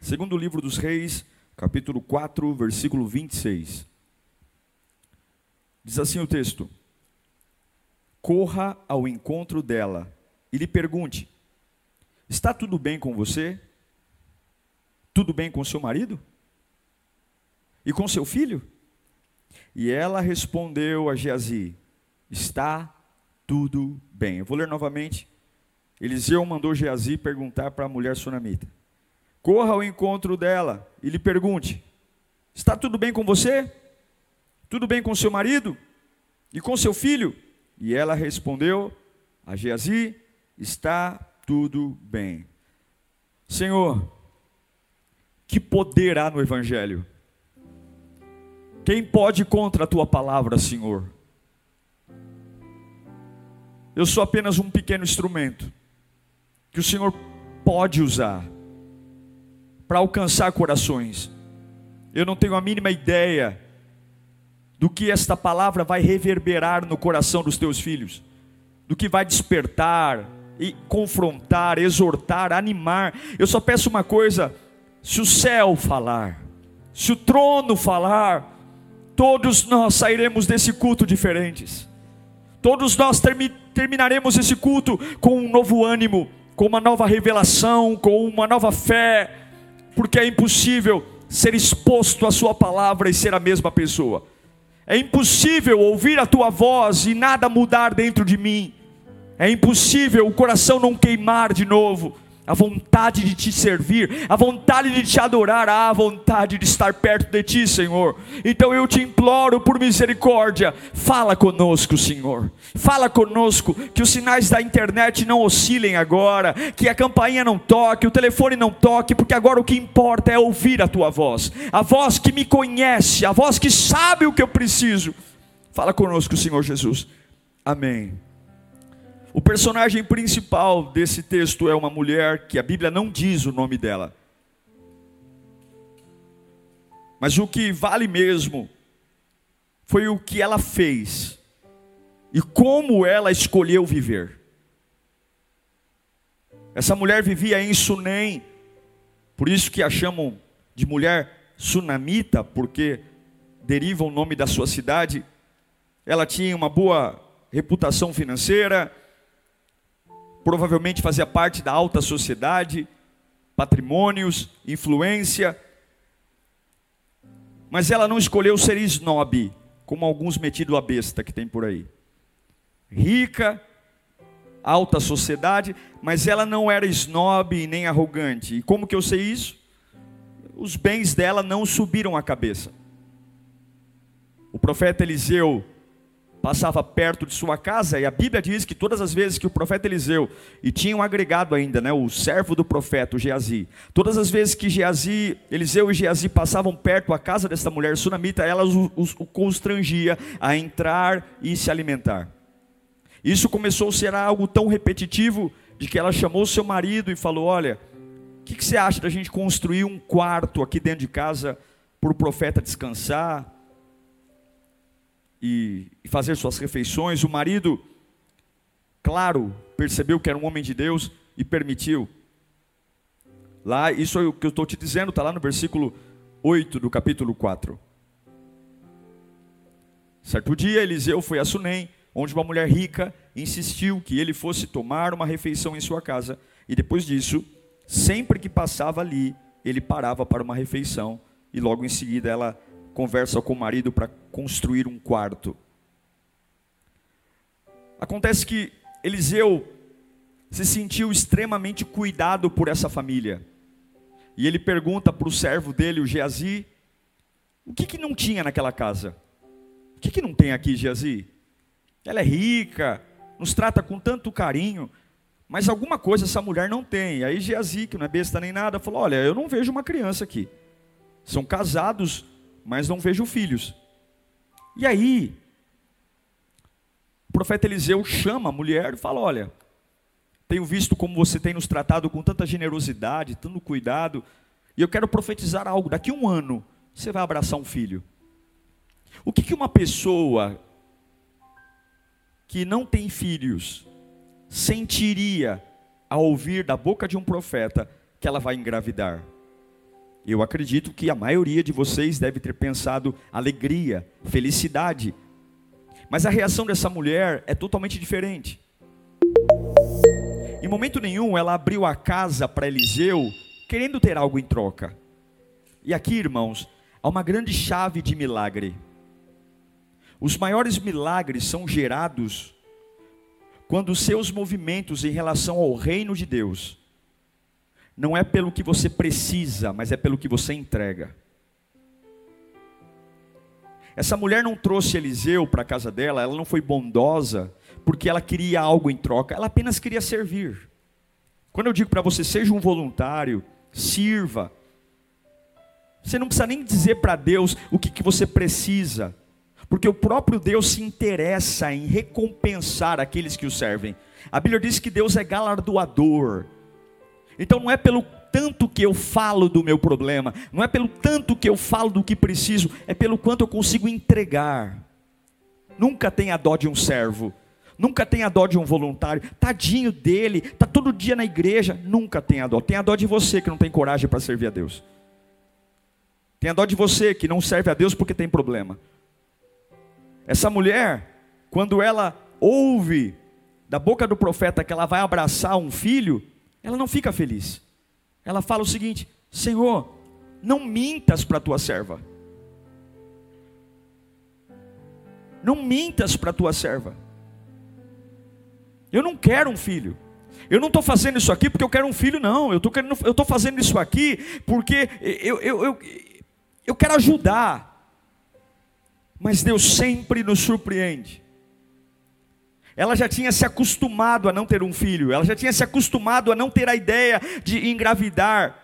Segundo livro dos Reis, capítulo 4, versículo 26. Diz assim o texto: Corra ao encontro dela e lhe pergunte: Está tudo bem com você? Tudo bem com seu marido? E com seu filho? E ela respondeu a Geazi: Está tudo bem. Eu vou ler novamente. Eliseu mandou Geazi perguntar para a mulher sunamita: corra ao encontro dela e lhe pergunte: Está tudo bem com você? Tudo bem com seu marido? E com seu filho? E ela respondeu a Geazi: Está tudo bem. Senhor, que poder há no Evangelho? Quem pode contra a tua palavra, Senhor? Eu sou apenas um pequeno instrumento que o Senhor pode usar para alcançar corações. Eu não tenho a mínima ideia do que esta palavra vai reverberar no coração dos teus filhos, do que vai despertar e confrontar, exortar, animar. Eu só peço uma coisa: se o céu falar, se o trono falar, todos nós sairemos desse culto diferentes. Todos nós termi terminaremos esse culto com um novo ânimo, com uma nova revelação, com uma nova fé, porque é impossível ser exposto à Sua palavra e ser a mesma pessoa. É impossível ouvir a Tua voz e nada mudar dentro de mim. É impossível o coração não queimar de novo a vontade de te servir, a vontade de te adorar, a vontade de estar perto de ti, Senhor. Então eu te imploro por misericórdia, fala conosco, Senhor. Fala conosco que os sinais da internet não oscilem agora, que a campainha não toque, o telefone não toque, porque agora o que importa é ouvir a tua voz, a voz que me conhece, a voz que sabe o que eu preciso. Fala conosco, Senhor Jesus. Amém. O personagem principal desse texto é uma mulher que a Bíblia não diz o nome dela. Mas o que vale mesmo foi o que ela fez e como ela escolheu viver. Essa mulher vivia em Sunem, por isso que a chamam de mulher sunamita, porque deriva o nome da sua cidade. Ela tinha uma boa reputação financeira, provavelmente fazia parte da alta sociedade, patrimônios, influência, mas ela não escolheu ser snob, como alguns metidos a besta que tem por aí. Rica, alta sociedade, mas ela não era snob nem arrogante. E como que eu sei isso? Os bens dela não subiram a cabeça. O profeta Eliseu passava perto de sua casa, e a Bíblia diz que todas as vezes que o profeta Eliseu, e tinha um agregado ainda, né, o servo do profeta, o Geazi, todas as vezes que Geazi, Eliseu e Geazi passavam perto da casa desta mulher sunamita, ela os, os, o constrangia a entrar e se alimentar. Isso começou a ser algo tão repetitivo, de que ela chamou seu marido e falou: Olha, o que, que você acha da gente construir um quarto aqui dentro de casa para o profeta descansar? E, fazer suas refeições. O marido, claro, percebeu que era um homem de Deus e permitiu. Lá, isso é o que eu estou te dizendo, está lá no versículo 8 do capítulo 4. Certo dia, Eliseu foi a Sunem, onde uma mulher rica insistiu que ele fosse tomar uma refeição em sua casa, e depois disso, sempre que passava ali, ele parava para uma refeição, e logo em seguida ela conversa com o marido para construir um quarto. Acontece que Eliseu se sentiu extremamente cuidado por essa família. E ele pergunta para o servo dele, o Geazi, o que, que não tinha naquela casa? O que, que não tem aqui, Geazi? Ela é rica, nos trata com tanto carinho, mas alguma coisa essa mulher não tem. Aí Geazi, que não é besta nem nada, falou: Olha, eu não vejo uma criança aqui. São casados, mas não vejo filhos. E aí, o profeta Eliseu chama a mulher e fala: Olha, tenho visto como você tem nos tratado com tanta generosidade, tanto cuidado, e eu quero profetizar algo. Daqui a um ano, você vai abraçar um filho. O que, que uma pessoa que não tem filhos sentiria ao ouvir da boca de um profeta que ela vai engravidar? Eu acredito que a maioria de vocês deve ter pensado alegria, felicidade. Mas a reação dessa mulher é totalmente diferente. Em momento nenhum ela abriu a casa para Eliseu querendo ter algo em troca. E aqui, irmãos, há uma grande chave de milagre. Os maiores milagres são gerados quando seus movimentos em relação ao reino de Deus não é pelo que você precisa, mas é pelo que você entrega. Essa mulher não trouxe Eliseu para a casa dela, ela não foi bondosa porque ela queria algo em troca, ela apenas queria servir. Quando eu digo para você, seja um voluntário, sirva. Você não precisa nem dizer para Deus o que, que você precisa, porque o próprio Deus se interessa em recompensar aqueles que o servem. A Bíblia diz que Deus é galardoador. Então não é pelo tanto que eu falo do meu problema, não é pelo tanto que eu falo do que preciso, é pelo quanto eu consigo entregar. Nunca tenha dó de um servo, nunca tenha dó de um voluntário, tadinho dele, está todo dia na igreja, nunca tenha dó. Tenha dó de você que não tem coragem para servir a Deus. Tenha dó de você que não serve a Deus porque tem problema. Essa mulher, quando ela ouve da boca do profeta que ela vai abraçar um filho, ela não fica feliz. Ela fala o seguinte: Senhor, não mintas para a tua serva. Não mintas para a tua serva. Eu não quero um filho. Eu não estou fazendo isso aqui porque eu quero um filho, não. Eu estou fazendo isso aqui porque eu, eu, eu, eu quero ajudar. Mas Deus sempre nos surpreende. Ela já tinha se acostumado a não ter um filho, ela já tinha se acostumado a não ter a ideia de engravidar.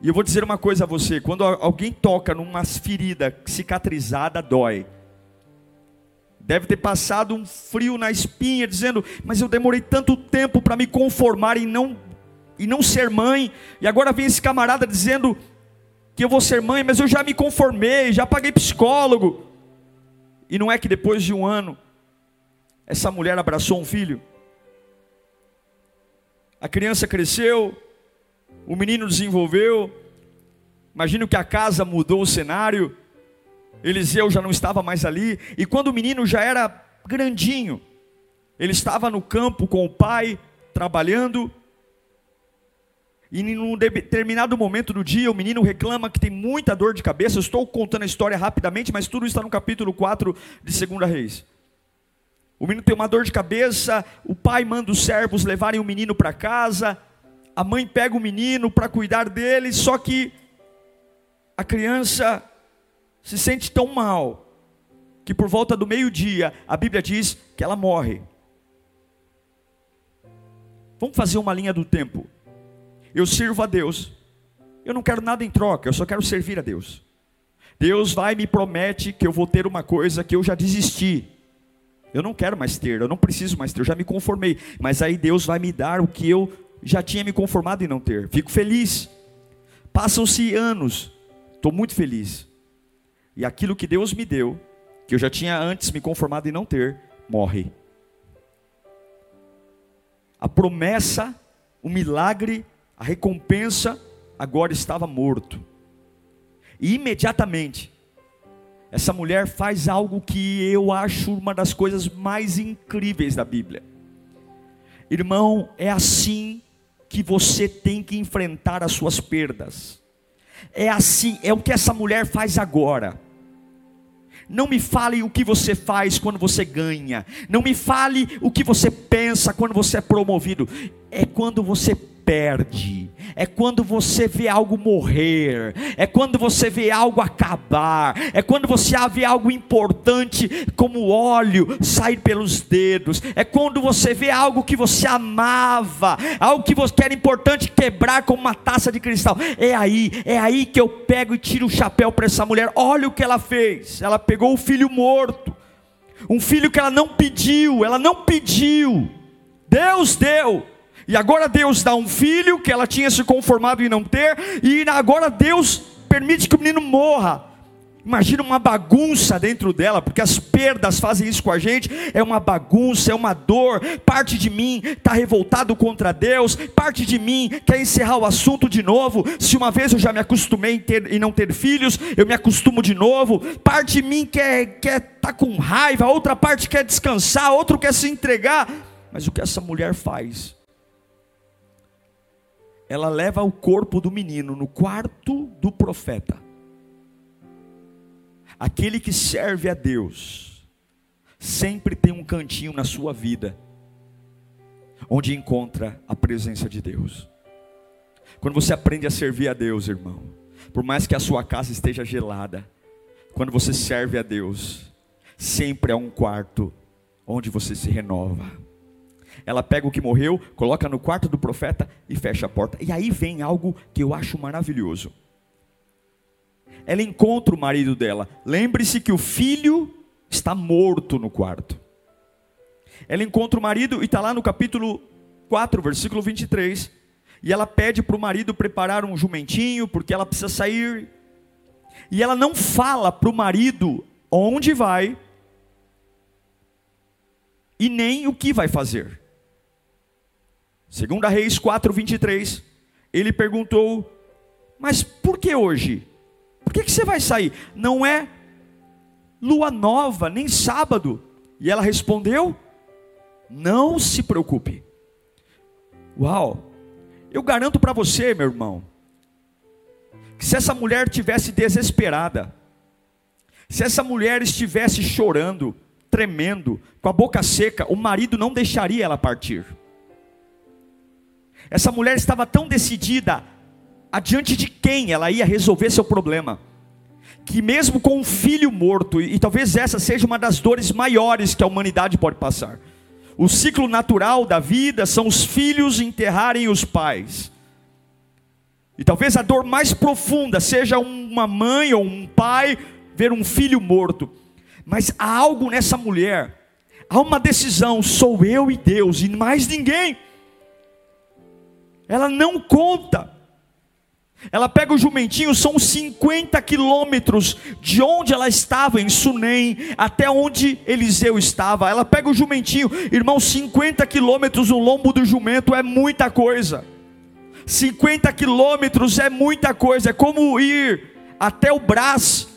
E eu vou dizer uma coisa a você: quando alguém toca numa ferida cicatrizada, dói. Deve ter passado um frio na espinha, dizendo: Mas eu demorei tanto tempo para me conformar em não, em não ser mãe, e agora vem esse camarada dizendo que eu vou ser mãe, mas eu já me conformei, já paguei psicólogo. E não é que depois de um ano, essa mulher abraçou um filho. A criança cresceu, o menino desenvolveu. Imagino que a casa mudou o cenário. Eliseu já não estava mais ali. E quando o menino já era grandinho, ele estava no campo com o pai, trabalhando. E num determinado momento do dia, o menino reclama que tem muita dor de cabeça. Estou contando a história rapidamente, mas tudo está no capítulo 4 de 2 Reis. O menino tem uma dor de cabeça, o pai manda os servos levarem o menino para casa, a mãe pega o menino para cuidar dele, só que a criança se sente tão mal que por volta do meio-dia a Bíblia diz que ela morre. Vamos fazer uma linha do tempo. Eu sirvo a Deus. Eu não quero nada em troca, eu só quero servir a Deus. Deus vai e me promete que eu vou ter uma coisa que eu já desisti. Eu não quero mais ter, eu não preciso mais ter, eu já me conformei. Mas aí Deus vai me dar o que eu já tinha me conformado em não ter. Fico feliz. Passam-se anos, estou muito feliz. E aquilo que Deus me deu, que eu já tinha antes me conformado em não ter, morre. A promessa, o milagre, a recompensa, agora estava morto. E imediatamente, essa mulher faz algo que eu acho uma das coisas mais incríveis da Bíblia. Irmão, é assim que você tem que enfrentar as suas perdas. É assim, é o que essa mulher faz agora. Não me fale o que você faz quando você ganha. Não me fale o que você pensa quando você é promovido. É quando você perde, é quando você vê algo morrer, é quando você vê algo acabar, é quando você vê algo importante como óleo sair pelos dedos, é quando você vê algo que você amava, algo que você era importante quebrar como uma taça de cristal. É aí, é aí que eu pego e tiro o chapéu para essa mulher. Olha o que ela fez. Ela pegou o filho morto, um filho que ela não pediu, ela não pediu. Deus deu. E agora Deus dá um filho que ela tinha se conformado em não ter, e agora Deus permite que o menino morra. Imagina uma bagunça dentro dela, porque as perdas fazem isso com a gente. É uma bagunça, é uma dor. Parte de mim está revoltado contra Deus, parte de mim quer encerrar o assunto de novo. Se uma vez eu já me acostumei em, ter, em não ter filhos, eu me acostumo de novo. Parte de mim quer quer tá com raiva, outra parte quer descansar, outro quer se entregar. Mas o que essa mulher faz? Ela leva o corpo do menino no quarto do profeta. Aquele que serve a Deus, sempre tem um cantinho na sua vida, onde encontra a presença de Deus. Quando você aprende a servir a Deus, irmão, por mais que a sua casa esteja gelada, quando você serve a Deus, sempre há um quarto onde você se renova. Ela pega o que morreu, coloca no quarto do profeta e fecha a porta. E aí vem algo que eu acho maravilhoso. Ela encontra o marido dela. Lembre-se que o filho está morto no quarto. Ela encontra o marido e está lá no capítulo 4, versículo 23. E ela pede para o marido preparar um jumentinho, porque ela precisa sair. E ela não fala para o marido onde vai e nem o que vai fazer. Segunda Reis 4:23, ele perguntou: "Mas por que hoje? Por que, que você vai sair? Não é lua nova, nem sábado?" E ela respondeu: "Não se preocupe." Uau! Eu garanto para você, meu irmão, que se essa mulher tivesse desesperada, se essa mulher estivesse chorando, tremendo, com a boca seca, o marido não deixaria ela partir. Essa mulher estava tão decidida adiante de quem ela ia resolver seu problema, que mesmo com um filho morto, e talvez essa seja uma das dores maiores que a humanidade pode passar. O ciclo natural da vida são os filhos enterrarem os pais. E talvez a dor mais profunda seja uma mãe ou um pai ver um filho morto. Mas há algo nessa mulher, há uma decisão: sou eu e Deus, e mais ninguém ela não conta. Ela pega o jumentinho, são 50 quilômetros de onde ela estava, em Sunem, até onde Eliseu estava. Ela pega o jumentinho, irmão, 50 quilômetros, o lombo do jumento é muita coisa. 50 quilômetros é muita coisa, é como ir até o Brás,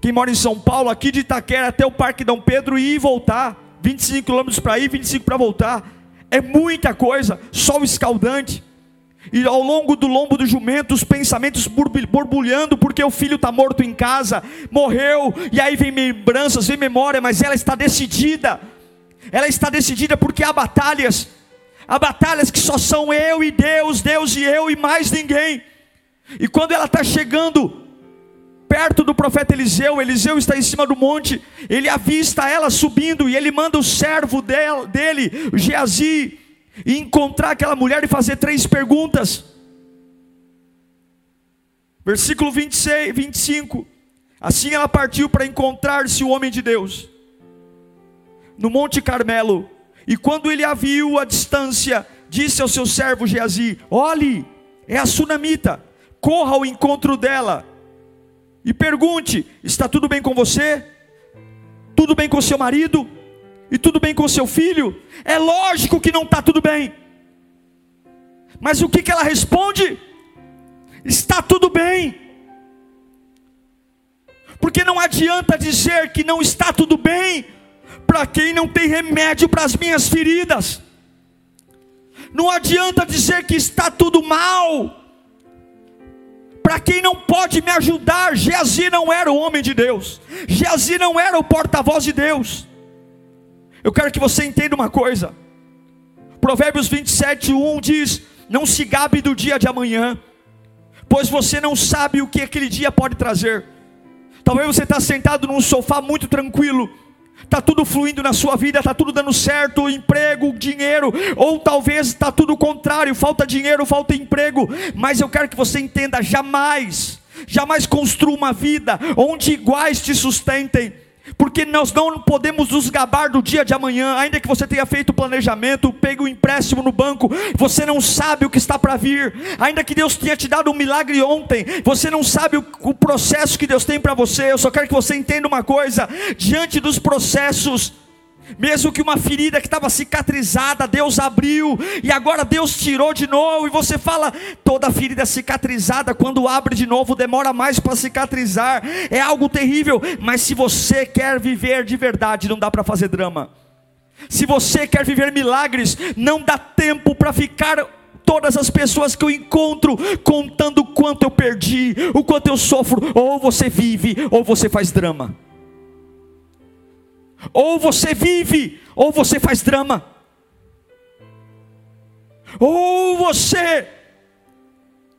quem mora em São Paulo, aqui de Itaquera até o Parque Dom Pedro e ir voltar. 25 quilômetros para ir, 25 para voltar. É muita coisa, sol escaldante. E ao longo do lombo do jumento, os pensamentos borbulhando, porque o filho está morto em casa, morreu, e aí vem lembranças, vem memória, mas ela está decidida. Ela está decidida porque há batalhas, há batalhas que só são eu e Deus, Deus e eu e mais ninguém. E quando ela está chegando perto do profeta Eliseu, Eliseu está em cima do monte, ele avista ela subindo e ele manda o servo dele, Geazi, e encontrar aquela mulher e fazer três perguntas. Versículo 26, 25. Assim ela partiu para encontrar-se o homem de Deus no Monte Carmelo. E quando ele a viu à distância, disse ao seu servo Geazi: Olhe, é a sunamita, corra ao encontro dela e pergunte: Está tudo bem com você? Tudo bem com seu marido? E tudo bem com seu filho? É lógico que não está tudo bem. Mas o que, que ela responde? Está tudo bem. Porque não adianta dizer que não está tudo bem para quem não tem remédio para as minhas feridas. Não adianta dizer que está tudo mal para quem não pode me ajudar. Geazi não era o homem de Deus. Geazi não era o porta-voz de Deus. Eu quero que você entenda uma coisa. Provérbios 27, 1 diz: não se gabe do dia de amanhã, pois você não sabe o que aquele dia pode trazer. Talvez você está sentado num sofá muito tranquilo, está tudo fluindo na sua vida, está tudo dando certo, emprego, dinheiro, ou talvez está tudo o contrário, falta dinheiro, falta emprego, mas eu quero que você entenda: jamais, jamais construa uma vida onde iguais te sustentem porque nós não podemos nos gabar do dia de amanhã, ainda que você tenha feito o planejamento, pegue o um empréstimo no banco, você não sabe o que está para vir, ainda que Deus tenha te dado um milagre ontem, você não sabe o, o processo que Deus tem para você. Eu só quero que você entenda uma coisa: diante dos processos, mesmo que uma ferida que estava cicatrizada, Deus abriu e agora Deus tirou de novo, e você fala, toda ferida cicatrizada, quando abre de novo, demora mais para cicatrizar, é algo terrível, mas se você quer viver de verdade, não dá para fazer drama. Se você quer viver milagres, não dá tempo para ficar todas as pessoas que eu encontro contando quanto eu perdi, o quanto eu sofro, ou você vive, ou você faz drama. Ou você vive, ou você faz drama. Ou você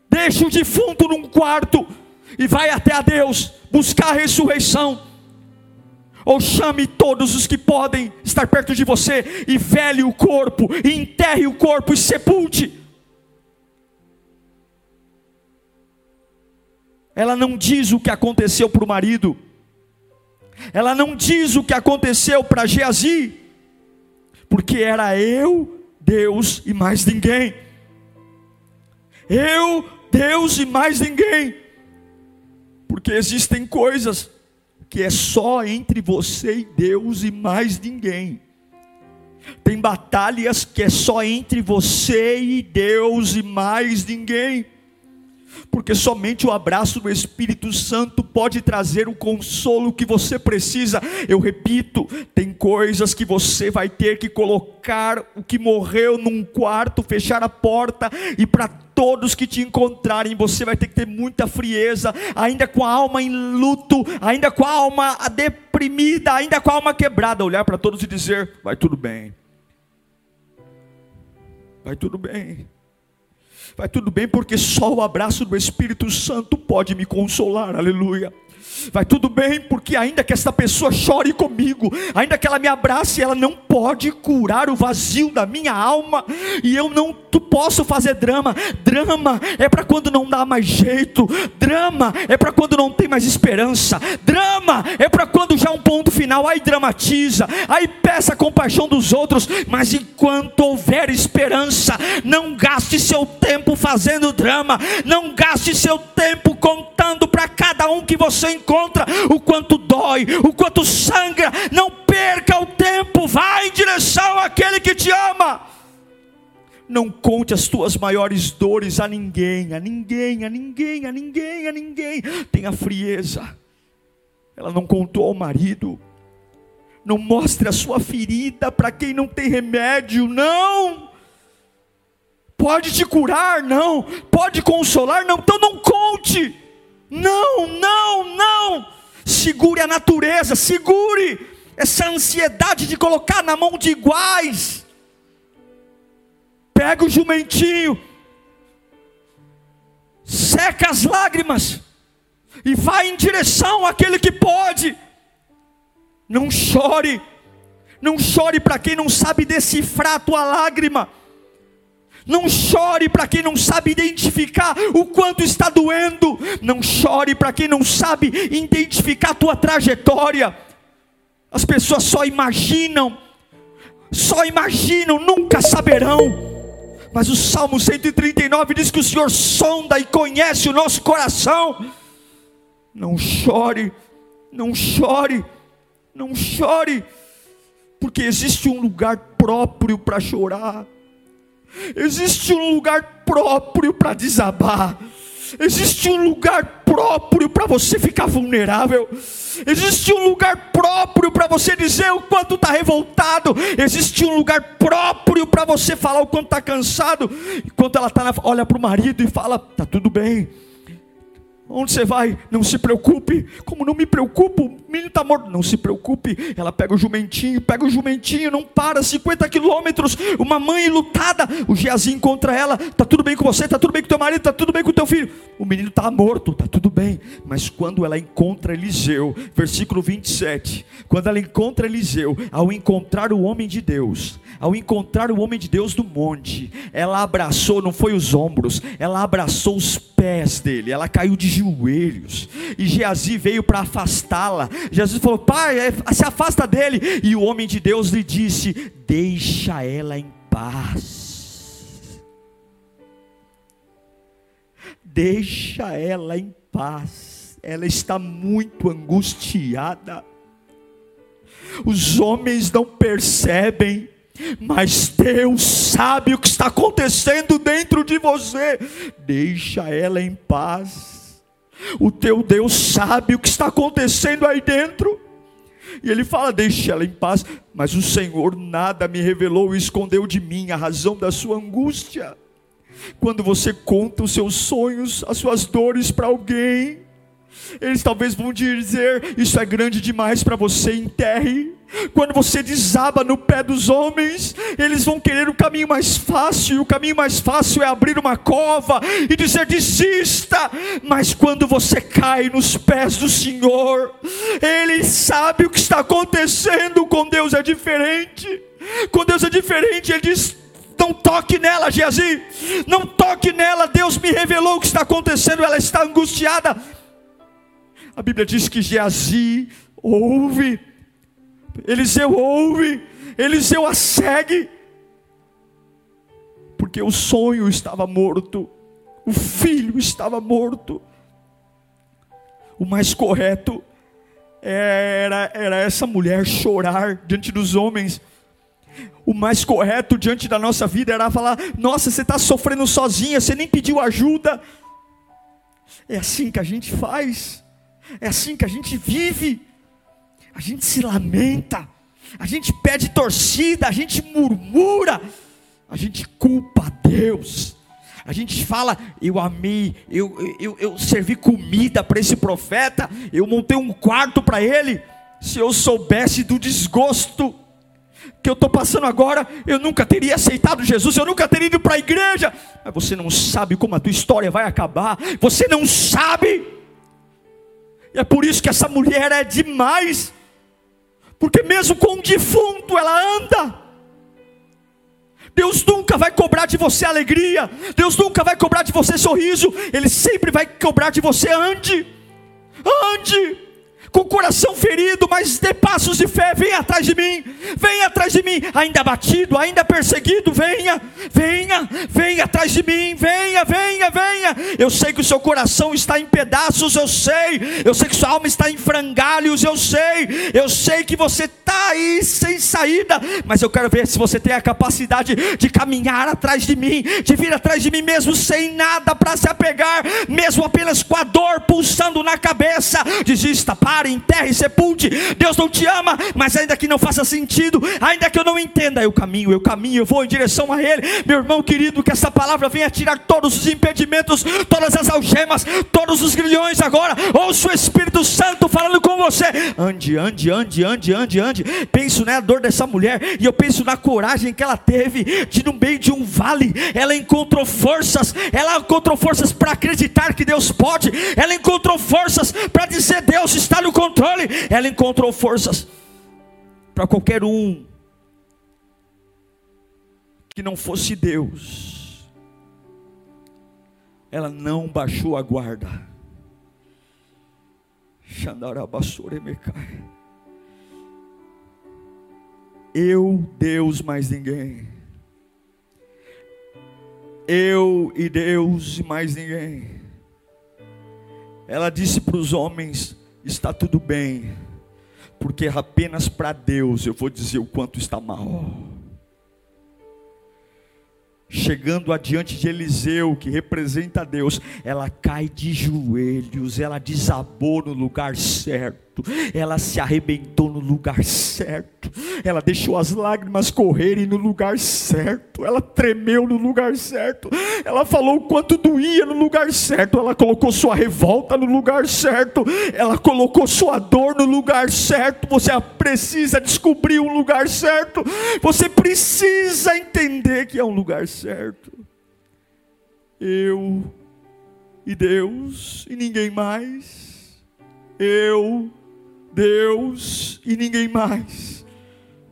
deixa o defunto num quarto e vai até a Deus buscar a ressurreição. Ou chame todos os que podem estar perto de você e vele o corpo, e enterre o corpo e sepulte. Ela não diz o que aconteceu para o marido ela não diz o que aconteceu para Geazi, porque era eu, Deus e mais ninguém. Eu, Deus e mais ninguém. Porque existem coisas que é só entre você e Deus e mais ninguém. Tem batalhas que é só entre você e Deus e mais ninguém porque somente o abraço do Espírito Santo pode trazer o consolo que você precisa. Eu repito, tem coisas que você vai ter que colocar o que morreu num quarto, fechar a porta e para todos que te encontrarem, você vai ter que ter muita frieza, ainda com a alma em luto, ainda com a alma deprimida, ainda com a alma quebrada, olhar para todos e dizer: vai tudo bem. Vai tudo bem. Vai tudo bem, porque só o abraço do Espírito Santo pode me consolar, aleluia. Vai tudo bem, porque ainda que esta pessoa chore comigo, ainda que ela me abrace, ela não pode curar o vazio da minha alma, e eu não posso fazer drama. Drama é para quando não dá mais jeito, drama é para quando não tem mais esperança, drama é para quando já é um ponto final, aí dramatiza, aí peça a compaixão dos outros, mas enquanto houver esperança, não gaste seu tempo fazendo drama, não gaste seu tempo contando para cada um que você encontra o quanto dói, o quanto sangra. Não perca o tempo, vá em direção àquele que te ama. Não conte as tuas maiores dores a ninguém, a ninguém, a ninguém, a ninguém, a ninguém. Tenha frieza. Ela não contou ao marido. Não mostre a sua ferida para quem não tem remédio, não. Pode te curar, não. Pode consolar, não. Então não conte. Não, não, não. Segure a natureza, segure essa ansiedade de colocar na mão de iguais. Pega o jumentinho, seca as lágrimas e vai em direção àquele que pode. Não chore, não chore para quem não sabe decifrar a tua lágrima. Não chore para quem não sabe identificar o quanto está doendo. Não chore para quem não sabe identificar a tua trajetória. As pessoas só imaginam, só imaginam, nunca saberão. Mas o Salmo 139 diz que o Senhor sonda e conhece o nosso coração. Não chore, não chore, não chore, porque existe um lugar próprio para chorar. Existe um lugar próprio para desabar. Existe um lugar próprio para você ficar vulnerável. Existe um lugar próprio para você dizer o quanto está revoltado. Existe um lugar próprio para você falar o quanto está cansado. Enquanto ela tá na, olha para o marido e fala: Tá tudo bem. Onde você vai? Não se preocupe. Como não me preocupo? O menino está morto. Não se preocupe. Ela pega o jumentinho, pega o jumentinho, não para. 50 quilômetros. Uma mãe lutada. O Geazi encontra ela. Está tudo bem com você? Está tudo bem com teu marido? Está tudo bem com teu filho? O menino está morto. Está tudo bem. Mas quando ela encontra Eliseu, versículo 27. Quando ela encontra Eliseu, ao encontrar o homem de Deus, ao encontrar o homem de Deus no monte, ela abraçou, não foi os ombros, ela abraçou os pés dele. Ela caiu de joelhos. E Geazi veio para afastá-la. Jesus falou: Pai, é, se afasta dele. E o homem de Deus lhe disse: Deixa ela em paz. Deixa ela em paz. Ela está muito angustiada. Os homens não percebem mas Deus sabe o que está acontecendo dentro de você. Deixa ela em paz. O teu Deus sabe o que está acontecendo aí dentro. E ele fala: Deixe ela em paz. Mas o Senhor nada me revelou e escondeu de mim a razão da sua angústia. Quando você conta os seus sonhos, as suas dores para alguém, eles talvez vão dizer: Isso é grande demais para você, enterre. Quando você desaba no pé dos homens, eles vão querer o caminho mais fácil, e o caminho mais fácil é abrir uma cova e dizer desista. Mas quando você cai nos pés do Senhor, Ele sabe o que está acontecendo. Com Deus é diferente. Com Deus é diferente. Ele diz: não toque nela, Geazi, não toque nela. Deus me revelou o que está acontecendo. Ela está angustiada. A Bíblia diz que Geazi ouve Eliseu ouve, Eliseu a segue, porque o sonho estava morto, o filho estava morto. O mais correto era, era essa mulher chorar diante dos homens. O mais correto diante da nossa vida era falar: Nossa, você está sofrendo sozinha, você nem pediu ajuda. É assim que a gente faz, é assim que a gente vive a gente se lamenta, a gente pede torcida, a gente murmura, a gente culpa a Deus. A gente fala, eu amei, eu, eu, eu servi comida para esse profeta, eu montei um quarto para ele. Se eu soubesse do desgosto que eu estou passando agora, eu nunca teria aceitado Jesus, eu nunca teria ido para a igreja. Mas você não sabe como a tua história vai acabar, você não sabe. É por isso que essa mulher é demais. Porque mesmo com um defunto ela anda. Deus nunca vai cobrar de você alegria, Deus nunca vai cobrar de você sorriso, Ele sempre vai cobrar de você ande, ande com o coração ferido, mas dê passos de fé, venha atrás de mim, venha atrás de mim, ainda batido, ainda perseguido, venha, venha, venha atrás de mim, venha, venha, venha. Eu sei que o seu coração está em pedaços, eu sei, eu sei que sua alma está em frangalhos, eu sei, eu sei que você está aí sem saída, mas eu quero ver se você tem a capacidade de caminhar atrás de mim, de vir atrás de mim mesmo sem nada para se apegar, mesmo apenas com a dor pulsando na cabeça, desista, para separe, enterre, sepulte. Deus não te ama, mas ainda que não faça sentido, ainda que eu não entenda, eu caminho, eu caminho, eu vou em direção a Ele. Meu irmão querido, que essa palavra venha tirar todos os impedimentos, todas as algemas, todos os grilhões agora. Ouça o Espírito Santo falando com você. Ande, ande, ande, ande, ande, ande. Penso na dor dessa mulher e eu penso na coragem que ela teve de no meio de um vale, ela encontrou forças, ela encontrou forças para acreditar que Deus pode, ela encontrou forças para dizer Deus está no no controle, ela encontrou forças para qualquer um que não fosse Deus. Ela não baixou a guarda. Eu, Deus, mais ninguém. Eu e Deus e mais ninguém. Ela disse para os homens: está tudo bem, porque apenas para Deus eu vou dizer o quanto está mal. Chegando adiante de Eliseu, que representa Deus, ela cai de joelhos, ela desabou no lugar certo. Certo, ela se arrebentou no lugar certo, ela deixou as lágrimas correrem no lugar certo, ela tremeu no lugar certo, ela falou o quanto doía no lugar certo, ela colocou sua revolta no lugar certo, ela colocou sua dor no lugar certo. Você precisa descobrir um lugar certo, você precisa entender que é um lugar certo. Eu e Deus e ninguém mais. Eu, Deus e ninguém mais.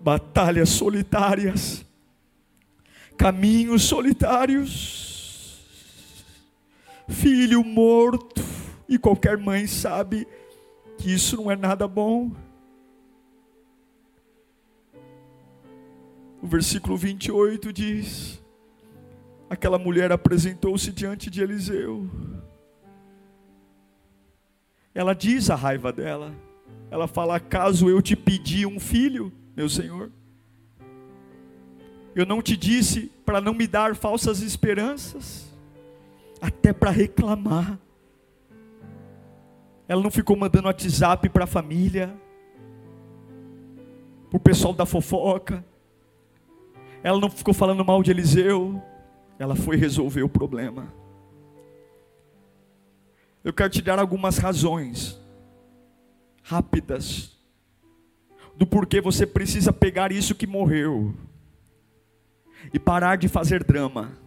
Batalhas solitárias, caminhos solitários, filho morto, e qualquer mãe sabe que isso não é nada bom. O versículo 28 diz: Aquela mulher apresentou-se diante de Eliseu. Ela diz a raiva dela. Ela fala: Acaso eu te pedi um filho, meu senhor? Eu não te disse para não me dar falsas esperanças, até para reclamar. Ela não ficou mandando WhatsApp para a família, para o pessoal da fofoca. Ela não ficou falando mal de Eliseu ela foi resolver o problema. Eu quero te dar algumas razões rápidas do porquê você precisa pegar isso que morreu e parar de fazer drama,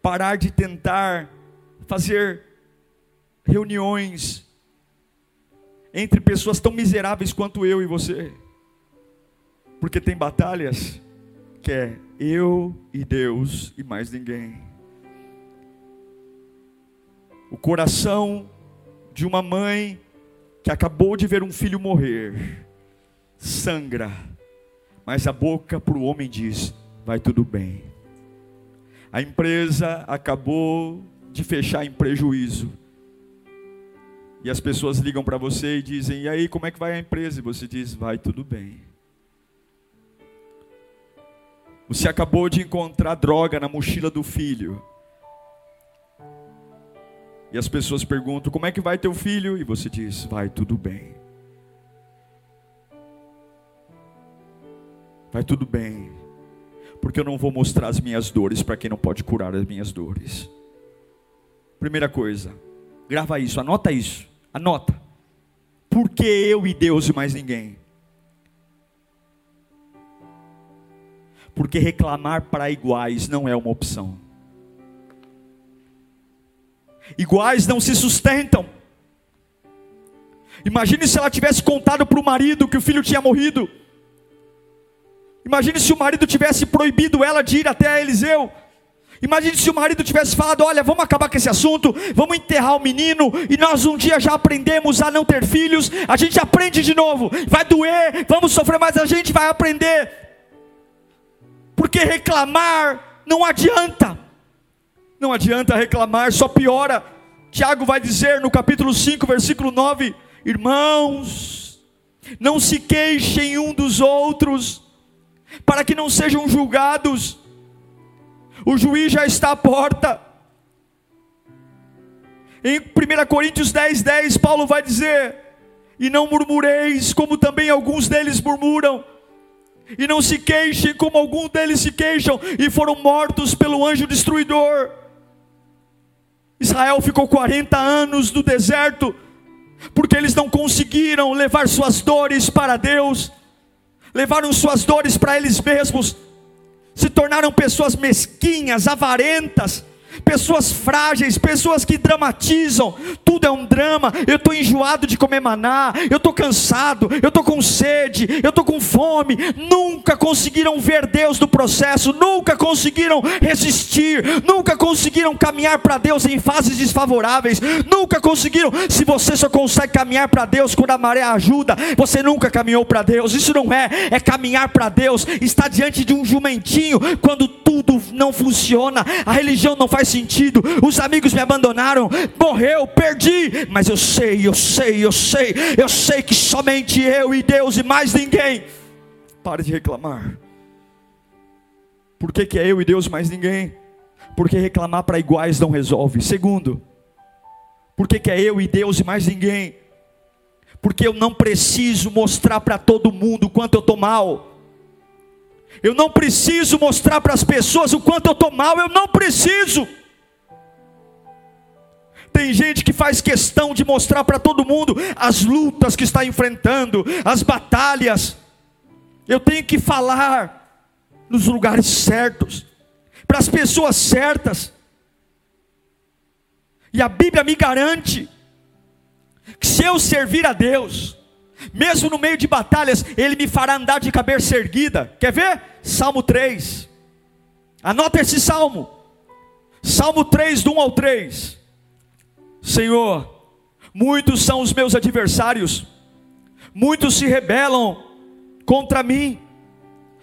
parar de tentar fazer reuniões entre pessoas tão miseráveis quanto eu e você, porque tem batalhas que é eu e Deus e mais ninguém. O coração de uma mãe que acabou de ver um filho morrer sangra, mas a boca para o homem diz: vai tudo bem. A empresa acabou de fechar em prejuízo. E as pessoas ligam para você e dizem: E aí, como é que vai a empresa? E você diz: Vai tudo bem. Você acabou de encontrar droga na mochila do filho. E as pessoas perguntam: Como é que vai teu filho? E você diz: Vai tudo bem. Vai tudo bem. Porque eu não vou mostrar as minhas dores para quem não pode curar as minhas dores. Primeira coisa, grava isso, anota isso, anota. Porque eu e Deus e mais ninguém. porque reclamar para iguais não é uma opção. Iguais não se sustentam. Imagine se ela tivesse contado para o marido que o filho tinha morrido. Imagine se o marido tivesse proibido ela de ir até Eliseu. Imagine se o marido tivesse falado: Olha, vamos acabar com esse assunto, vamos enterrar o menino, e nós um dia já aprendemos a não ter filhos, a gente aprende de novo, vai doer, vamos sofrer, mas a gente vai aprender porque reclamar não adianta. Não adianta reclamar, só piora. Tiago vai dizer no capítulo 5, versículo 9: Irmãos, não se queixem um dos outros, para que não sejam julgados. O juiz já está à porta. Em 1 Coríntios 10, 10, Paulo vai dizer: E não murmureis, como também alguns deles murmuram e não se queixem como algum deles se queixam e foram mortos pelo anjo destruidor. Israel ficou 40 anos no deserto, porque eles não conseguiram levar suas dores para Deus, levaram suas dores para eles mesmos, se tornaram pessoas mesquinhas, avarentas, pessoas frágeis, pessoas que dramatizam, tudo é um drama. Eu estou enjoado de comer maná, eu estou cansado, eu estou com sede, eu estou com fome. Nunca conseguiram ver Deus no processo, nunca conseguiram resistir, nunca conseguiram caminhar para Deus em fases desfavoráveis, nunca conseguiram. Se você só consegue caminhar para Deus quando a maré ajuda, você nunca caminhou para Deus. Isso não é, é caminhar para Deus, está diante de um jumentinho quando tudo não funciona, a religião não faz sentido, os amigos me abandonaram, morreu, perdi, mas eu sei, eu sei, eu sei, eu sei que somente eu e Deus e mais ninguém. Pare de reclamar. Por que, que é eu e Deus mais ninguém? Porque reclamar para iguais não resolve. Segundo, por que, que é eu e Deus e mais ninguém? porque eu não preciso mostrar para todo mundo quanto eu estou mal. Eu não preciso mostrar para as pessoas o quanto eu estou mal, eu não preciso. Tem gente que faz questão de mostrar para todo mundo as lutas que está enfrentando, as batalhas. Eu tenho que falar nos lugares certos, para as pessoas certas. E a Bíblia me garante que se eu servir a Deus, mesmo no meio de batalhas, Ele me fará andar de cabeça erguida. Quer ver? Salmo 3. Anota esse salmo. Salmo 3, do 1 ao 3. Senhor, muitos são os meus adversários, muitos se rebelam contra mim,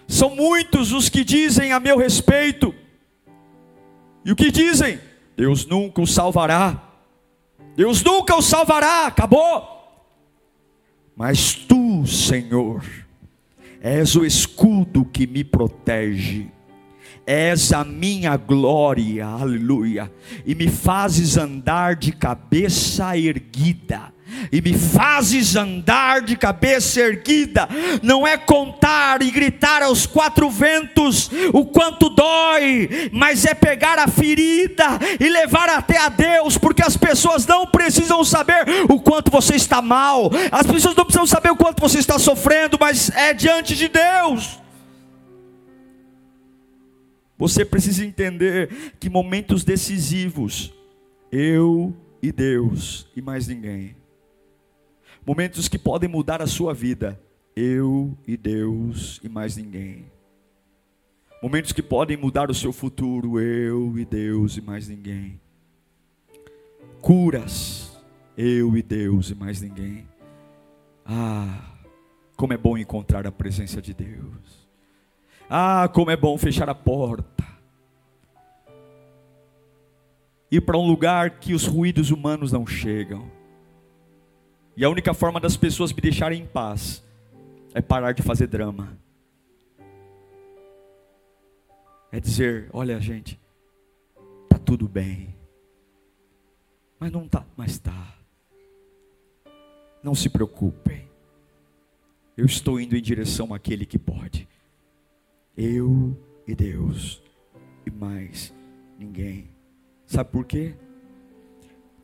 são muitos os que dizem a meu respeito, e o que dizem? Deus nunca o salvará, Deus nunca o salvará, acabou. Mas tu, Senhor, és o escudo que me protege. És a minha glória, aleluia, e me fazes andar de cabeça erguida e me fazes andar de cabeça erguida, não é contar e gritar aos quatro ventos o quanto dói, mas é pegar a ferida e levar até a Deus, porque as pessoas não precisam saber o quanto você está mal, as pessoas não precisam saber o quanto você está sofrendo, mas é diante de Deus. Você precisa entender que momentos decisivos, eu e Deus e mais ninguém. Momentos que podem mudar a sua vida, eu e Deus e mais ninguém. Momentos que podem mudar o seu futuro, eu e Deus e mais ninguém. Curas, eu e Deus e mais ninguém. Ah, como é bom encontrar a presença de Deus. Ah, como é bom fechar a porta. Ir para um lugar que os ruídos humanos não chegam. E a única forma das pessoas me deixarem em paz é parar de fazer drama. É dizer, olha gente, tá tudo bem. Mas não tá, mas tá. Não se preocupem. Eu estou indo em direção àquele que pode. Eu e Deus. E mais ninguém. Sabe por quê?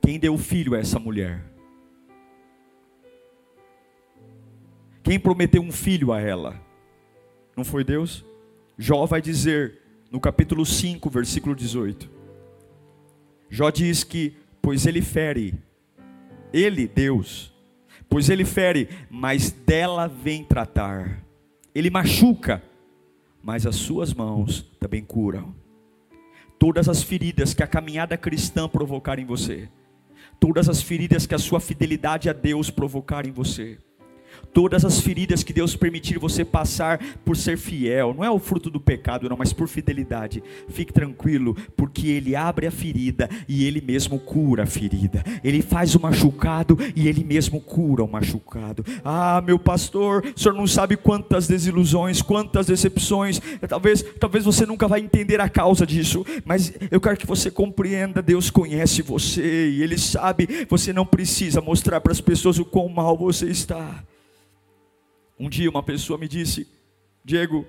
Quem deu filho a essa mulher? Quem prometeu um filho a ela? Não foi Deus? Jó vai dizer no capítulo 5, versículo 18. Jó diz que, pois ele fere, ele, Deus, pois ele fere, mas dela vem tratar. Ele machuca, mas as suas mãos também curam. Todas as feridas que a caminhada cristã provocar em você, todas as feridas que a sua fidelidade a Deus provocar em você, todas as feridas que Deus permitir você passar por ser fiel, não é o fruto do pecado, não, mas por fidelidade. Fique tranquilo, porque Ele abre a ferida e Ele mesmo cura a ferida. Ele faz o machucado e Ele mesmo cura o machucado. Ah, meu pastor, o senhor não sabe quantas desilusões, quantas decepções. Talvez, talvez você nunca vai entender a causa disso, mas eu quero que você compreenda. Deus conhece você e Ele sabe. Você não precisa mostrar para as pessoas o quão mal você está. Um dia uma pessoa me disse: Diego,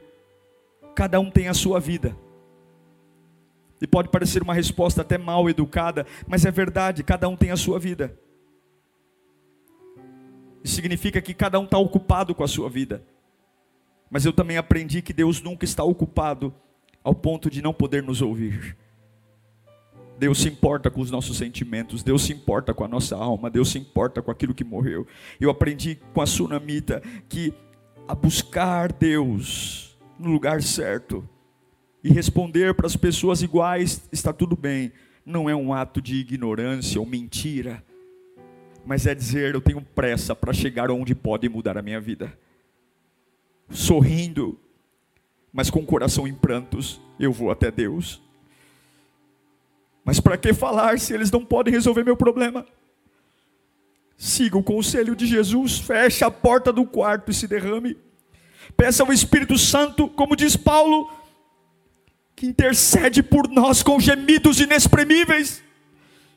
cada um tem a sua vida. E pode parecer uma resposta até mal educada, mas é verdade, cada um tem a sua vida. Isso significa que cada um está ocupado com a sua vida. Mas eu também aprendi que Deus nunca está ocupado ao ponto de não poder nos ouvir. Deus se importa com os nossos sentimentos, Deus se importa com a nossa alma, Deus se importa com aquilo que morreu. Eu aprendi com a sunamita que a buscar Deus no lugar certo e responder para as pessoas iguais está tudo bem, não é um ato de ignorância ou mentira, mas é dizer eu tenho pressa para chegar onde pode mudar a minha vida. Sorrindo, mas com o coração em prantos, eu vou até Deus mas para que falar se eles não podem resolver meu problema? Siga o conselho de Jesus, feche a porta do quarto e se derrame. Peça ao Espírito Santo, como diz Paulo, que intercede por nós com gemidos inexprimíveis.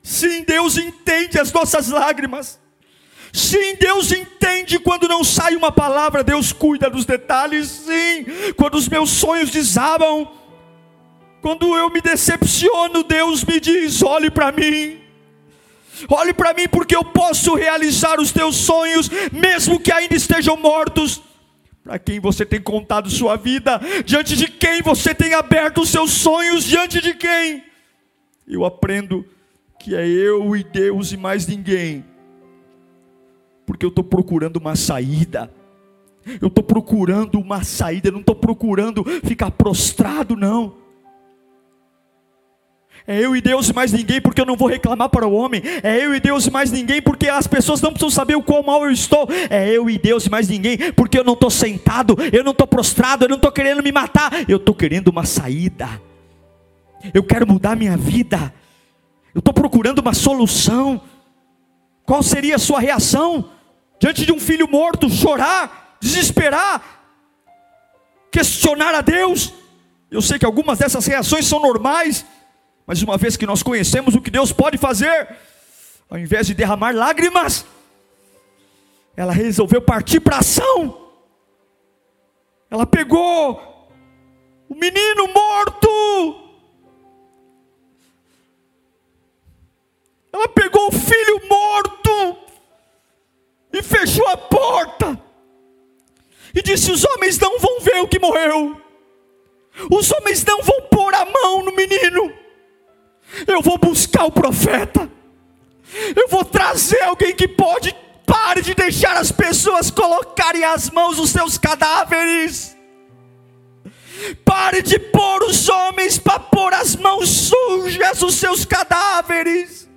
Sim, Deus entende as nossas lágrimas. Sim, Deus entende quando não sai uma palavra, Deus cuida dos detalhes. Sim, quando os meus sonhos desabam, quando eu me decepciono, Deus me diz: olhe para mim. Olhe para mim, porque eu posso realizar os teus sonhos, mesmo que ainda estejam mortos. Para quem você tem contado sua vida, diante de quem você tem aberto os seus sonhos, diante de quem? Eu aprendo que é eu e Deus e mais ninguém, porque eu estou procurando uma saída. Eu estou procurando uma saída, eu não estou procurando ficar prostrado, não. É eu e Deus e mais ninguém, porque eu não vou reclamar para o homem. É eu e Deus e mais ninguém, porque as pessoas não precisam saber o quão mal eu estou. É eu e Deus e mais ninguém, porque eu não estou sentado, eu não estou prostrado, eu não estou querendo me matar. Eu estou querendo uma saída. Eu quero mudar minha vida. Eu estou procurando uma solução. Qual seria a sua reação diante de um filho morto? Chorar, desesperar, questionar a Deus. Eu sei que algumas dessas reações são normais. Mas uma vez que nós conhecemos o que Deus pode fazer, ao invés de derramar lágrimas, ela resolveu partir para ação. Ela pegou o menino morto. Ela pegou o filho morto e fechou a porta. E disse: Os homens não vão ver o que morreu. Os homens não vão pôr a mão no menino. Eu vou buscar o profeta. Eu vou trazer alguém que pode. Pare de deixar as pessoas colocarem as mãos nos seus cadáveres. Pare de pôr os homens para pôr as mãos sujas nos seus cadáveres.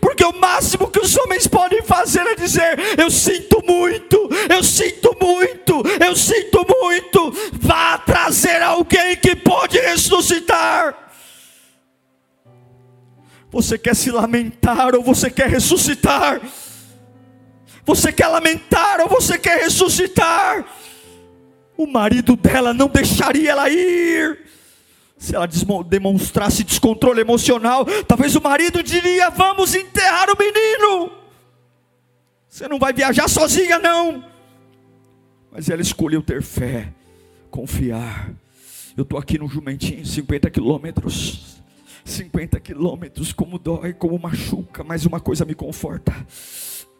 Porque o máximo que os homens podem fazer é dizer: Eu sinto muito, eu sinto muito, eu sinto muito. Vá trazer alguém que pode ressuscitar. Você quer se lamentar ou você quer ressuscitar? Você quer lamentar ou você quer ressuscitar? O marido dela não deixaria ela ir. Se ela demonstrasse descontrole emocional, talvez o marido diria: Vamos enterrar o menino. Você não vai viajar sozinha, não. Mas ela escolheu ter fé, confiar. Eu estou aqui no jumentinho, 50 quilômetros. 50 quilômetros, como dói, como machuca, mas uma coisa me conforta.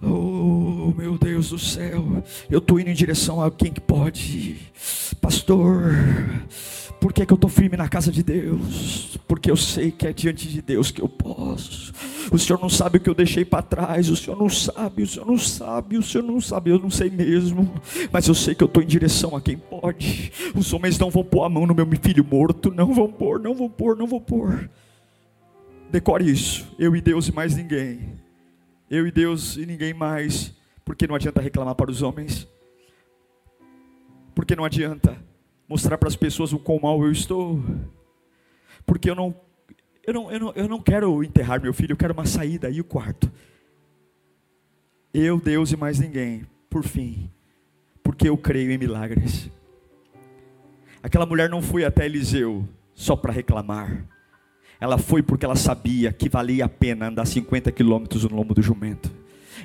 Oh, meu Deus do céu, eu estou indo em direção a quem que pode, pastor. Por que, que eu estou firme na casa de Deus? Porque eu sei que é diante de Deus que eu posso. O Senhor não sabe o que eu deixei para trás. O Senhor não sabe, o Senhor não sabe, o Senhor não sabe, eu não sei mesmo. Mas eu sei que eu estou em direção a quem pode. Os homens não vão pôr a mão no meu filho morto. Não vão pôr, não vão pôr, não vão pôr. Decore isso. Eu e Deus e mais ninguém. Eu e Deus e ninguém mais. Porque não adianta reclamar para os homens. Porque não adianta mostrar para as pessoas o quão mal eu estou. Porque eu não, eu não, eu não, eu não quero enterrar meu filho, eu quero uma saída e o quarto. Eu, Deus e mais ninguém. Por fim, porque eu creio em milagres. Aquela mulher não foi até Eliseu só para reclamar. Ela foi porque ela sabia que valia a pena andar 50 quilômetros no lombo do jumento.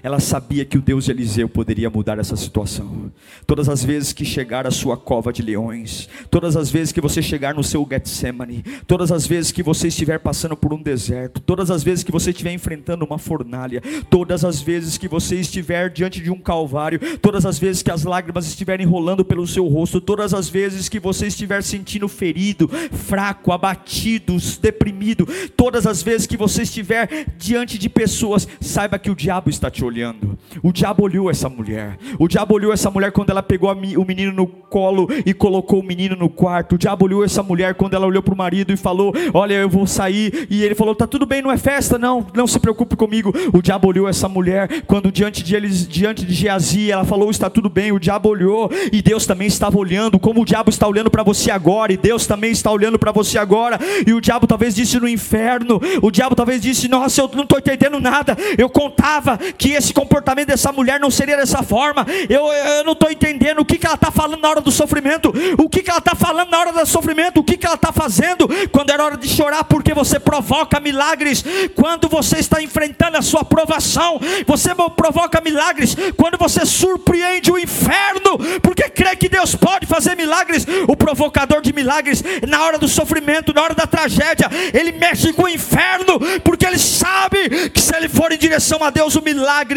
Ela sabia que o Deus de Eliseu poderia mudar essa situação. Todas as vezes que chegar à sua cova de leões, todas as vezes que você chegar no seu Getsemane, todas as vezes que você estiver passando por um deserto, todas as vezes que você estiver enfrentando uma fornalha, todas as vezes que você estiver diante de um calvário, todas as vezes que as lágrimas estiverem rolando pelo seu rosto, todas as vezes que você estiver sentindo ferido, fraco, abatido, deprimido, todas as vezes que você estiver diante de pessoas, saiba que o diabo está te olhando olhando. O diabo olhou essa mulher. O diabo olhou essa mulher quando ela pegou o menino no colo e colocou o menino no quarto. O diabo olhou essa mulher quando ela olhou para o marido e falou: Olha, eu vou sair. E ele falou: Tá tudo bem, não é festa, não. Não se preocupe comigo. O diabo olhou essa mulher quando diante de eles, diante de Geazi, ela falou: Está tudo bem. O diabo olhou e Deus também estava olhando, como o diabo está olhando para você agora. E Deus também está olhando para você agora. E o diabo talvez disse no inferno. O diabo talvez disse: Nossa, eu não estou entendendo nada. Eu contava que que esse comportamento dessa mulher não seria dessa forma. Eu, eu não estou entendendo o que, que ela está falando na hora do sofrimento, o que, que ela está falando na hora do sofrimento, o que, que ela está fazendo? Quando era hora de chorar, porque você provoca milagres. Quando você está enfrentando a sua provação, você provoca milagres. Quando você surpreende o inferno, porque crê que Deus pode fazer milagres. O provocador de milagres, na hora do sofrimento, na hora da tragédia, ele mexe com o inferno, porque ele sabe que se ele for em direção a Deus, o milagre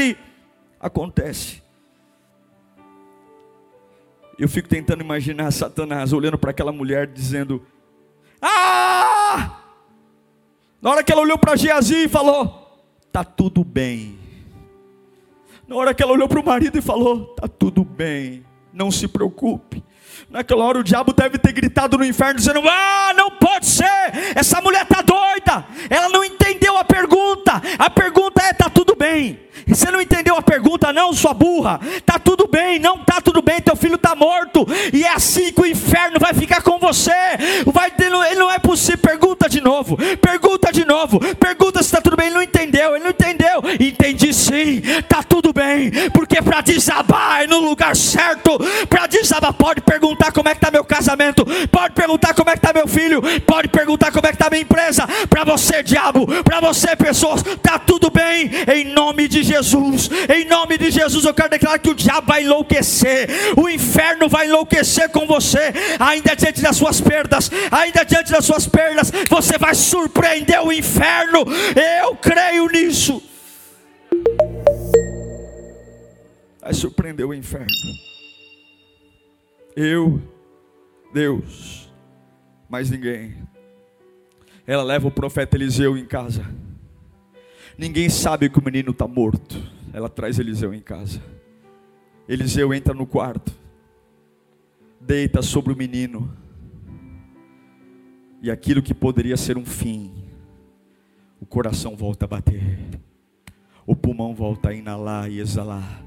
acontece. Eu fico tentando imaginar Satanás olhando para aquela mulher dizendo: Ah! Na hora que ela olhou para Geazi e falou: Tá tudo bem. Na hora que ela olhou para o marido e falou: Tá tudo bem, não se preocupe. Naquela hora o diabo deve ter gritado no inferno, dizendo: Ah, não pode ser, essa mulher está doida, ela não entendeu a pergunta. A pergunta é: Está tudo bem. Você não entendeu a pergunta, não, sua burra? Tá tudo bem, não tá tudo bem, teu filho está morto, e é assim que o inferno vai ficar com você. Vai, ele não é possível. Pergunta de novo, pergunta de novo, pergunta se está tudo bem. Ele não entendeu, ele não entendeu. Entendi sim, tá tudo bem, porque para desabar é no lugar certo. Para desabar, pode perguntar como é que está meu casamento, pode perguntar como é que está meu filho, pode perguntar como é que está minha empresa. Para você, diabo, para você, pessoas, tá tudo bem, em nome de Jesus, em nome de Jesus, eu quero declarar que o diabo vai enlouquecer, o inferno vai enlouquecer com você, ainda diante das suas perdas, ainda diante das suas perdas, você vai surpreender o inferno, eu creio nisso. Vai surpreender o inferno. Eu, Deus, mais ninguém. Ela leva o profeta Eliseu em casa. Ninguém sabe que o menino está morto. Ela traz Eliseu em casa. Eliseu entra no quarto, deita sobre o menino, e aquilo que poderia ser um fim, o coração volta a bater, o pulmão volta a inalar e exalar,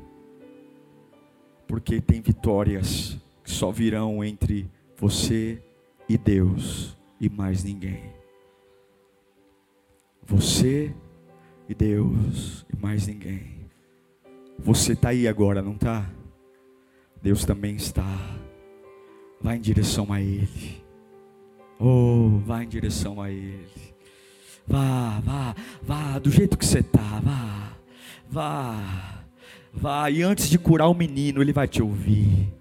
porque tem vitórias que só virão entre você e Deus e mais ninguém. Você e Deus e mais ninguém. Você está aí agora, não está? Deus também está. Vá em direção a Ele. Oh, vá em direção a Ele. Vá, vá, vá, do jeito que você está, vá, vá, vá. E antes de curar o menino, Ele vai te ouvir.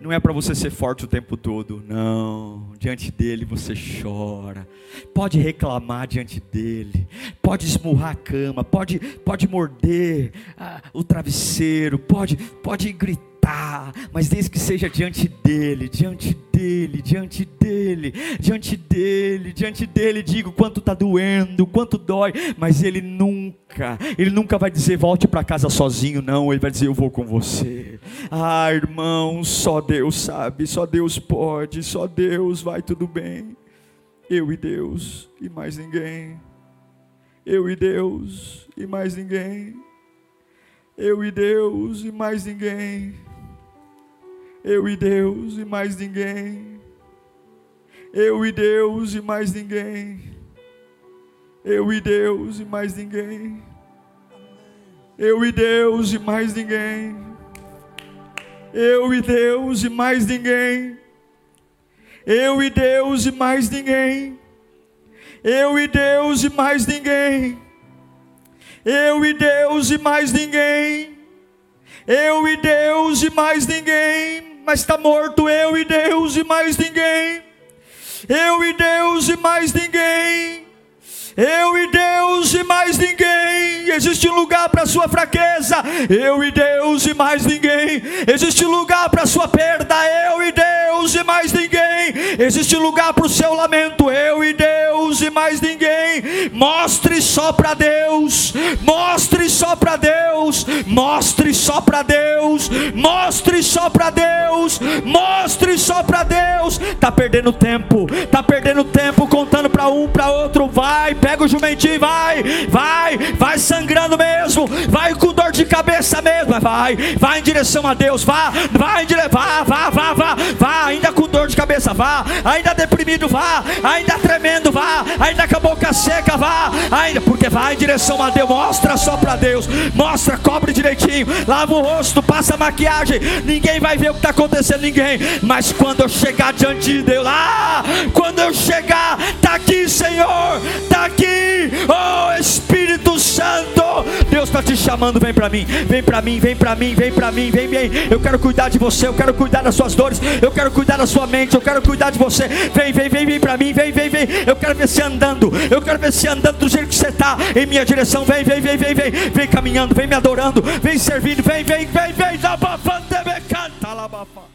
Não é para você ser forte o tempo todo, não. Diante dele você chora. Pode reclamar diante dele. Pode esmurrar a cama. Pode, pode morder ah, o travesseiro. Pode, pode gritar mas desde que seja diante dele, diante dele, diante dele, diante dele, diante dele, digo quanto está doendo, quanto dói, mas ele nunca, ele nunca vai dizer volte para casa sozinho, não, ele vai dizer eu vou com você. Ah, irmão, só Deus sabe, só Deus pode, só Deus vai tudo bem. Eu e Deus e mais ninguém. Eu e Deus e mais ninguém. Eu e Deus e mais ninguém. Eu e Deus e mais ninguém. Eu e Deus e mais ninguém. Eu e Deus e mais ninguém. Eu e Deus e mais ninguém. Eu e Deus e mais ninguém. Eu e Deus e mais ninguém. Eu e Deus e mais ninguém. Eu e Deus e mais ninguém. Eu e Deus e mais ninguém mas está morto eu e Deus e mais ninguém. Eu e Deus e mais ninguém. Eu e Deus e mais ninguém. Existe lugar para sua fraqueza. Eu e Deus e mais ninguém. Existe lugar para sua perda. Eu e Deus e mais ninguém. Existe lugar para o seu lamento. Eu e Deus e mais ninguém. Mostre só para Deus. Mostre só para Deus. Mostre só para Deus. Mostre só para Deus. Mostre só para Deus. Tá perdendo tempo. Tá perdendo tempo contando para um, para outro. Vai pega o jumentinho, vai, vai, vai sangrando mesmo, vai com dor de cabeça mesmo, vai, vai em direção a Deus, vá, vai vá, vá, vá, vá, vá, ainda com dor de cabeça, vá, ainda deprimido, vá, ainda tremendo, vá, ainda com a boca seca, vá, ainda, porque vai em direção a Deus, mostra só para Deus, mostra, cobre direitinho, lava o rosto, passa maquiagem, ninguém vai ver o que está acontecendo, ninguém, mas quando eu chegar diante de Deus, lá, quando eu chegar, está aqui, Senhor, está aqui, oh Espírito Santo, Deus está te chamando, vem para mim, vem para mim, vem para mim, vem para mim, vem, vem. Eu quero cuidar de você, eu quero cuidar das suas dores, eu quero cuidar da sua mente, eu quero cuidar de você. Vem, vem, vem, vem para mim, vem, vem, vem. Eu quero ver você andando, eu quero ver você andando do jeito que você está em minha direção. Vem, vem, vem, vem, vem, vem caminhando, vem me adorando, vem servindo, vem, vem, vem, vem. Vem, vem, vem, vem,